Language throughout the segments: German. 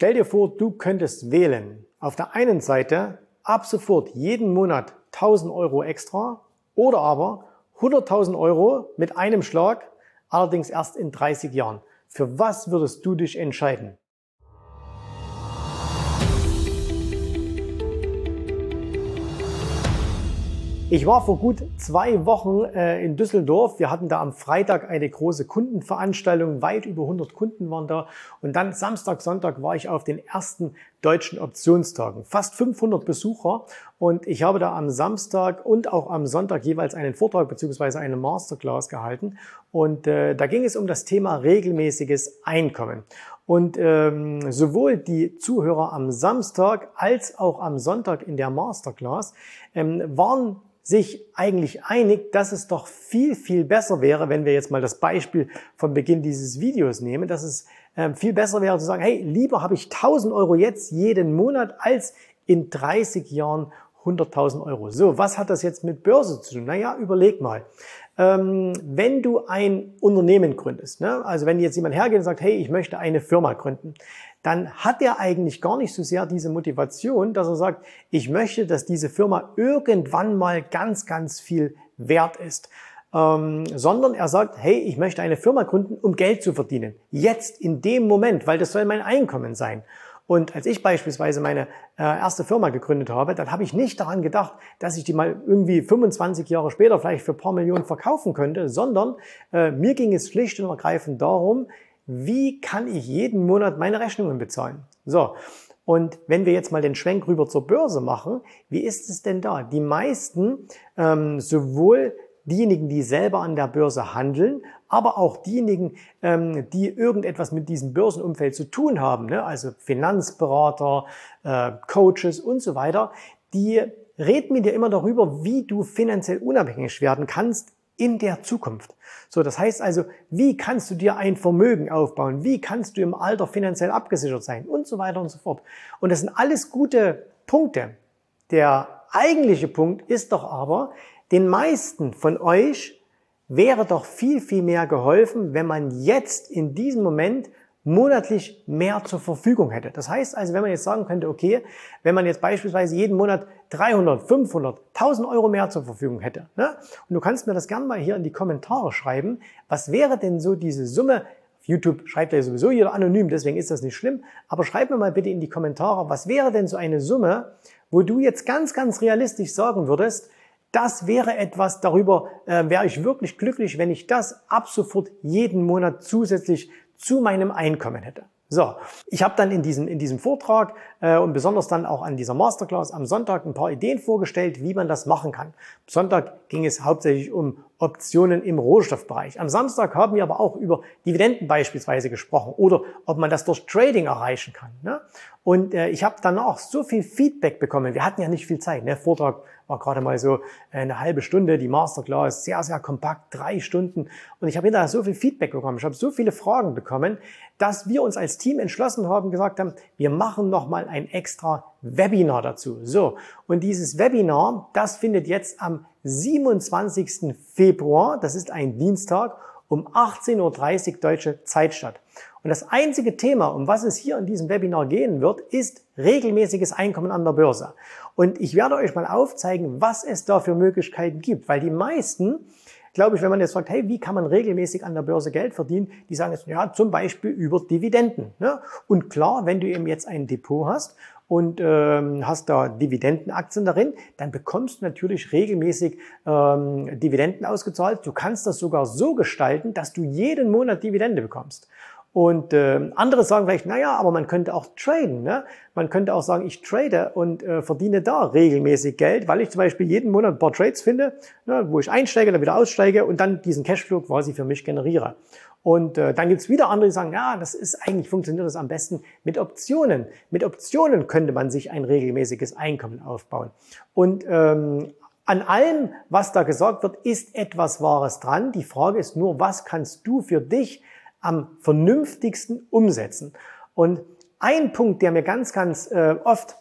Stell dir vor, du könntest wählen. Auf der einen Seite ab sofort jeden Monat 1000 Euro extra oder aber 100.000 Euro mit einem Schlag, allerdings erst in 30 Jahren. Für was würdest du dich entscheiden? Ich war vor gut zwei Wochen äh, in Düsseldorf. Wir hatten da am Freitag eine große Kundenveranstaltung. Weit über 100 Kunden waren da. Und dann Samstag, Sonntag war ich auf den ersten deutschen Optionstagen. Fast 500 Besucher. Und ich habe da am Samstag und auch am Sonntag jeweils einen Vortrag beziehungsweise eine Masterclass gehalten. Und äh, da ging es um das Thema regelmäßiges Einkommen. Und ähm, sowohl die Zuhörer am Samstag als auch am Sonntag in der Masterclass ähm, waren sich eigentlich einig, dass es doch viel, viel besser wäre, wenn wir jetzt mal das Beispiel von Beginn dieses Videos nehmen, dass es äh, viel besser wäre zu sagen, hey, lieber habe ich 1000 Euro jetzt jeden Monat als in 30 Jahren 100.000 Euro. So, was hat das jetzt mit Börse zu tun? Naja, überleg mal. Ähm, wenn du ein Unternehmen gründest, ne? also wenn jetzt jemand hergeht und sagt, hey, ich möchte eine Firma gründen, dann hat er eigentlich gar nicht so sehr diese Motivation, dass er sagt, ich möchte, dass diese Firma irgendwann mal ganz, ganz viel wert ist. Ähm, sondern er sagt, hey, ich möchte eine Firma gründen, um Geld zu verdienen. Jetzt, in dem Moment, weil das soll mein Einkommen sein. Und als ich beispielsweise meine äh, erste Firma gegründet habe, dann habe ich nicht daran gedacht, dass ich die mal irgendwie 25 Jahre später vielleicht für paar Millionen verkaufen könnte, sondern äh, mir ging es schlicht und ergreifend darum, wie kann ich jeden Monat meine Rechnungen bezahlen? So. Und wenn wir jetzt mal den Schwenk rüber zur Börse machen, wie ist es denn da? Die meisten, ähm, sowohl diejenigen, die selber an der Börse handeln, aber auch diejenigen, ähm, die irgendetwas mit diesem Börsenumfeld zu tun haben, ne? also Finanzberater, äh, Coaches und so weiter, die reden mit dir immer darüber, wie du finanziell unabhängig werden kannst in der Zukunft. So, das heißt also, wie kannst du dir ein Vermögen aufbauen? Wie kannst du im Alter finanziell abgesichert sein? Und so weiter und so fort. Und das sind alles gute Punkte. Der eigentliche Punkt ist doch aber, den meisten von euch wäre doch viel, viel mehr geholfen, wenn man jetzt in diesem Moment monatlich mehr zur Verfügung hätte. Das heißt also, wenn man jetzt sagen könnte, okay, wenn man jetzt beispielsweise jeden Monat 300, 500, 1000 Euro mehr zur Verfügung hätte, ne? und du kannst mir das gerne mal hier in die Kommentare schreiben, was wäre denn so diese Summe, auf YouTube schreibt er sowieso jeder anonym, deswegen ist das nicht schlimm, aber schreib mir mal bitte in die Kommentare, was wäre denn so eine Summe, wo du jetzt ganz, ganz realistisch sagen würdest, das wäre etwas, darüber äh, wäre ich wirklich glücklich, wenn ich das ab sofort jeden Monat zusätzlich zu meinem Einkommen hätte. So, ich habe dann in diesem, in diesem Vortrag äh, und besonders dann auch an dieser Masterclass am Sonntag ein paar Ideen vorgestellt, wie man das machen kann. Am Sonntag ging es hauptsächlich um Optionen im Rohstoffbereich. Am Samstag haben wir aber auch über Dividenden beispielsweise gesprochen oder ob man das durch Trading erreichen kann. Ne? Und äh, ich habe danach so viel Feedback bekommen. Wir hatten ja nicht viel Zeit. Ne? Vortrag war gerade mal so eine halbe Stunde, die Masterclass sehr, sehr kompakt, drei Stunden. Und ich habe hinterher so viel Feedback bekommen, ich habe so viele Fragen bekommen, dass wir uns als Team entschlossen haben, gesagt haben, wir machen nochmal ein extra Webinar dazu. So, und dieses Webinar, das findet jetzt am 27. Februar, das ist ein Dienstag, um 18.30 Uhr deutsche Zeit statt. Und das einzige Thema, um was es hier in diesem Webinar gehen wird, ist regelmäßiges Einkommen an der Börse. Und ich werde euch mal aufzeigen, was es da für Möglichkeiten gibt, weil die meisten, glaube ich, wenn man jetzt fragt, hey, wie kann man regelmäßig an der Börse Geld verdienen, die sagen jetzt, ja, zum Beispiel über Dividenden. Ne? Und klar, wenn du eben jetzt ein Depot hast und ähm, hast da Dividendenaktien darin, dann bekommst du natürlich regelmäßig ähm, Dividenden ausgezahlt. Du kannst das sogar so gestalten, dass du jeden Monat Dividende bekommst. Und äh, andere sagen vielleicht, naja, aber man könnte auch traden. Ne? Man könnte auch sagen, ich trade und äh, verdiene da regelmäßig Geld, weil ich zum Beispiel jeden Monat ein paar Trades finde, ne, wo ich einsteige, dann wieder aussteige und dann diesen Cashflow quasi für mich generiere. Und äh, dann gibt's wieder andere, die sagen, ja, das ist eigentlich funktioniert das am besten mit Optionen. Mit Optionen könnte man sich ein regelmäßiges Einkommen aufbauen. Und ähm, an allem, was da gesagt wird, ist etwas Wahres dran. Die Frage ist nur, was kannst du für dich am vernünftigsten umsetzen. Und ein Punkt, der mir ganz, ganz äh, oft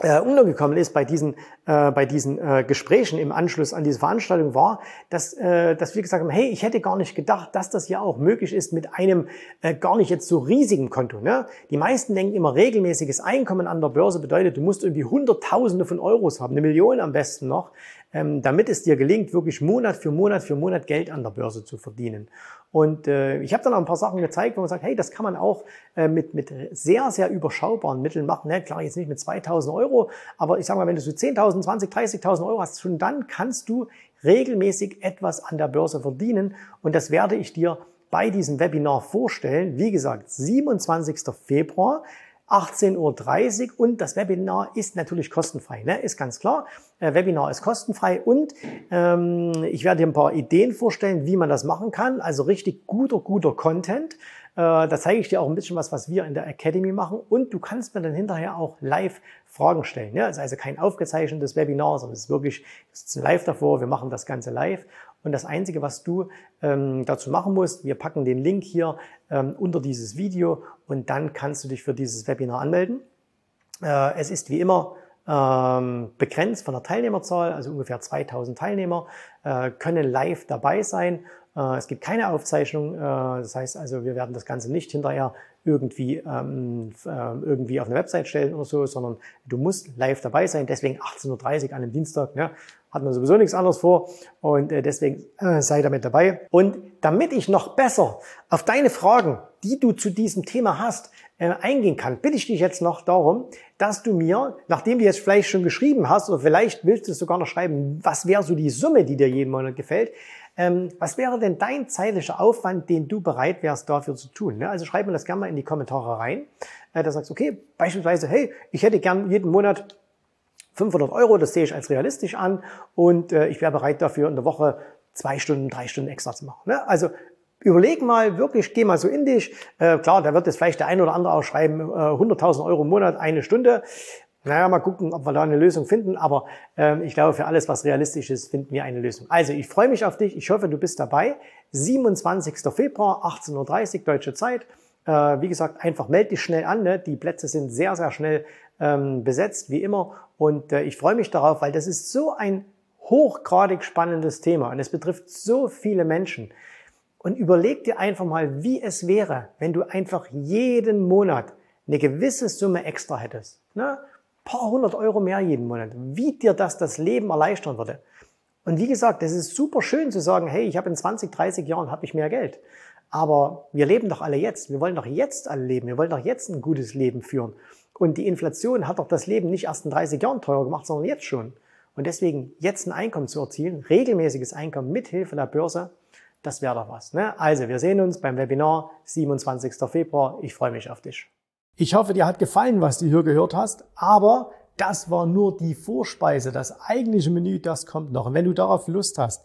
äh, untergekommen ist bei diesen, äh, bei diesen äh, Gesprächen im Anschluss an diese Veranstaltung war, dass, äh, dass wir gesagt haben, hey, ich hätte gar nicht gedacht, dass das ja auch möglich ist mit einem äh, gar nicht jetzt so riesigen Konto. Ne? Die meisten denken immer, regelmäßiges Einkommen an der Börse bedeutet, du musst irgendwie Hunderttausende von Euros haben, eine Million am besten noch, ähm, damit es dir gelingt, wirklich Monat für Monat für Monat Geld an der Börse zu verdienen. Und äh, ich habe dann auch ein paar Sachen gezeigt, wo man sagt, hey, das kann man auch äh, mit, mit sehr, sehr überschaubaren Mitteln machen. Ne? Klar, jetzt nicht mit 2000 Euro, aber ich sage mal, wenn du so 10.000, 20, 30.000 Euro hast, schon dann kannst du regelmäßig etwas an der Börse verdienen. Und das werde ich dir bei diesem Webinar vorstellen. Wie gesagt, 27. Februar. 18.30 Uhr und das Webinar ist natürlich kostenfrei, ne? ist ganz klar. Äh, Webinar ist kostenfrei und ähm, ich werde dir ein paar Ideen vorstellen, wie man das machen kann. Also richtig guter, guter Content. Äh, da zeige ich dir auch ein bisschen was, was wir in der Academy machen und du kannst mir dann hinterher auch live Fragen stellen. Ja? Es ist also kein aufgezeichnetes Webinar, sondern es ist wirklich es ist live davor. Wir machen das Ganze live und das Einzige, was du ähm, dazu machen musst, wir packen den Link hier ähm, unter dieses Video und dann kannst du dich für dieses Webinar anmelden. Äh, es ist wie immer ähm, begrenzt von der Teilnehmerzahl, also ungefähr 2000 Teilnehmer äh, können live dabei sein. Äh, es gibt keine Aufzeichnung, äh, das heißt also, wir werden das Ganze nicht hinterher irgendwie, ähm, äh, irgendwie auf eine Website stellen oder so, sondern du musst live dabei sein. Deswegen 18.30 Uhr an einem Dienstag. Ne? hat man sowieso nichts anderes vor und äh, deswegen äh, sei damit dabei. Und damit ich noch besser auf deine Fragen, die du zu diesem Thema hast, äh, eingehen kann, bitte ich dich jetzt noch darum, dass du mir, nachdem du jetzt vielleicht schon geschrieben hast oder vielleicht willst du sogar noch schreiben, was wäre so die Summe, die dir jeden Monat gefällt, ähm, was wäre denn dein zeitlicher Aufwand, den du bereit wärst dafür zu tun? Ne? Also schreib mir das gerne mal in die Kommentare rein. Äh, da sagst du, okay, beispielsweise, hey, ich hätte gern jeden Monat 500 Euro, das sehe ich als realistisch an und äh, ich wäre bereit dafür in der Woche zwei Stunden, drei Stunden extra zu machen. Ne? Also überleg mal wirklich, geh mal so in dich. Äh, klar, da wird jetzt vielleicht der ein oder andere auch schreiben, äh, 100.000 Euro im Monat, eine Stunde. Naja, mal gucken, ob wir da eine Lösung finden. Aber ähm, ich glaube, für alles, was realistisch ist, finden wir eine Lösung. Also, ich freue mich auf dich. Ich hoffe, du bist dabei. 27. Februar, 18.30 Uhr, deutsche Zeit. Äh, wie gesagt, einfach melde dich schnell an. Ne? Die Plätze sind sehr, sehr schnell ähm, besetzt, wie immer. Und äh, ich freue mich darauf, weil das ist so ein hochgradig spannendes Thema und es betrifft so viele Menschen. Und überleg dir einfach mal, wie es wäre, wenn du einfach jeden Monat eine gewisse Summe extra hättest. Ne? Paar hundert Euro mehr jeden Monat. Wie dir das das Leben erleichtern würde. Und wie gesagt, es ist super schön zu sagen, hey, ich habe in 20, 30 Jahren habe ich mehr Geld. Aber wir leben doch alle jetzt. Wir wollen doch jetzt alle leben. Wir wollen doch jetzt ein gutes Leben führen. Und die Inflation hat doch das Leben nicht erst in 30 Jahren teurer gemacht, sondern jetzt schon. Und deswegen jetzt ein Einkommen zu erzielen, regelmäßiges Einkommen mit Hilfe der Börse, das wäre doch was. Ne? Also, wir sehen uns beim Webinar 27. Februar. Ich freue mich auf dich. Ich hoffe, dir hat gefallen, was du hier gehört hast, aber das war nur die Vorspeise. Das eigentliche Menü, das kommt noch. Und wenn du darauf Lust hast,